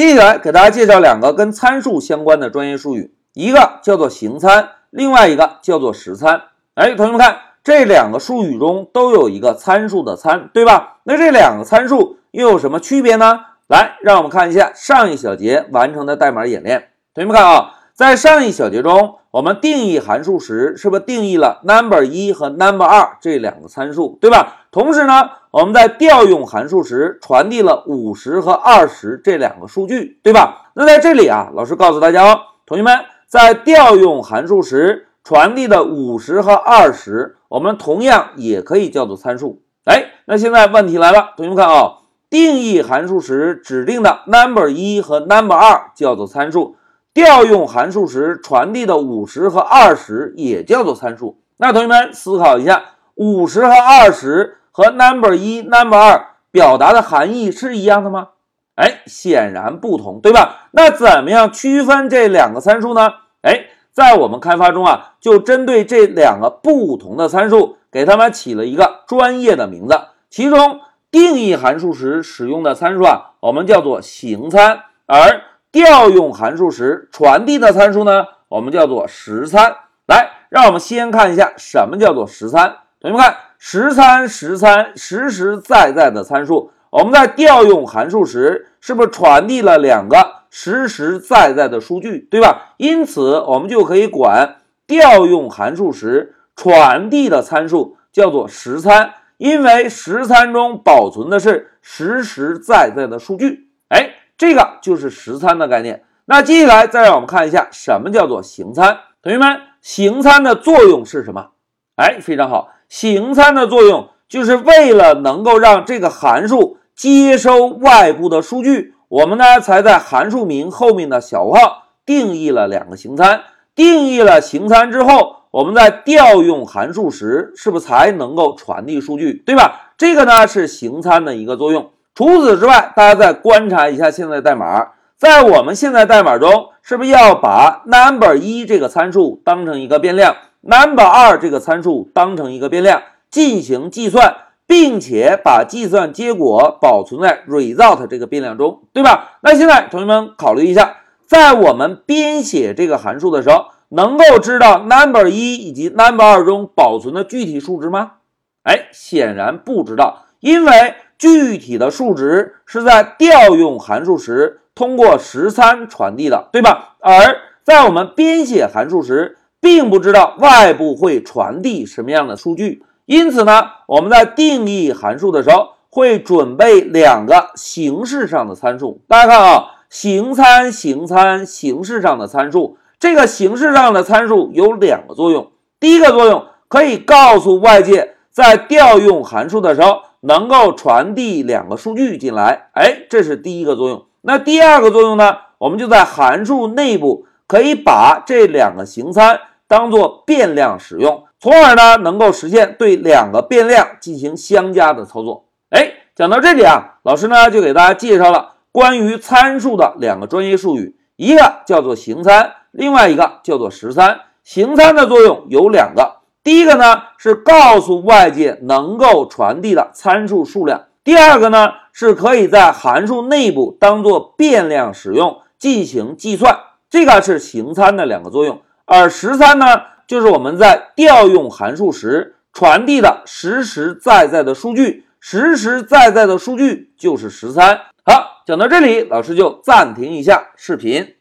接下来给大家介绍两个跟参数相关的专业术语，一个叫做形参，另外一个叫做实参。哎，同学们看，这两个术语中都有一个参数的参，对吧？那这两个参数又有什么区别呢？来，让我们看一下上一小节完成的代码演练。同学们看啊，在上一小节中，我们定义函数时，是不是定义了 number 一和 number 二这两个参数，对吧？同时呢，我们在调用函数时传递了五十和二十这两个数据，对吧？那在这里啊，老师告诉大家哦，同学们在调用函数时传递的五十和二十，我们同样也可以叫做参数。哎，那现在问题来了，同学们看啊，定义函数时指定的 number 一和 number 二叫做参数。调用函数时传递的五十和二十也叫做参数。那同学们思考一下，五十和二十和 number 一、number 二表达的含义是一样的吗？哎，显然不同，对吧？那怎么样区分这两个参数呢？哎，在我们开发中啊，就针对这两个不同的参数，给它们起了一个专业的名字。其中定义函数时使用的参数啊，我们叫做形参，而调用函数时传递的参数呢，我们叫做实参。来，让我们先看一下什么叫做实参。同学们看，实参实参实实在在的参数。我们在调用函数时，是不是传递了两个实实在在的数据，对吧？因此，我们就可以管调用函数时传递的参数叫做实参，因为实参中保存的是实实在在的数据。哎。这个就是实参的概念。那接下来再让我们看一下什么叫做形参。同学们，形参的作用是什么？哎，非常好，形参的作用就是为了能够让这个函数接收外部的数据，我们呢才在函数名后面的小括号定义了两个形参。定义了形参之后，我们在调用函数时，是不是才能够传递数据，对吧？这个呢是形参的一个作用。除此之外，大家再观察一下现在代码，在我们现在代码中，是不是要把 number 一这个参数当成一个变量，number 二这个参数当成一个变量进行计算，并且把计算结果保存在 result 这个变量中，对吧？那现在同学们考虑一下，在我们编写这个函数的时候，能够知道 number 一以及 number 二中保存的具体数值吗？哎，显然不知道，因为。具体的数值是在调用函数时通过实参传递的，对吧？而在我们编写函数时，并不知道外部会传递什么样的数据，因此呢，我们在定义函数的时候会准备两个形式上的参数。大家看啊，形参、形参，形式上的参数。这个形式上的参数有两个作用，第一个作用可以告诉外界，在调用函数的时候。能够传递两个数据进来，哎，这是第一个作用。那第二个作用呢？我们就在函数内部可以把这两个形参当做变量使用，从而呢能够实现对两个变量进行相加的操作。哎，讲到这里啊，老师呢就给大家介绍了关于参数的两个专业术语，一个叫做形参，另外一个叫做实参。形参的作用有两个。第一个呢是告诉外界能够传递的参数数量，第二个呢是可以在函数内部当做变量使用进行计算，这个是形参的两个作用。而十三呢，就是我们在调用函数时传递的实实在在的数据，实实在在的数据就是十三。好，讲到这里，老师就暂停一下视频。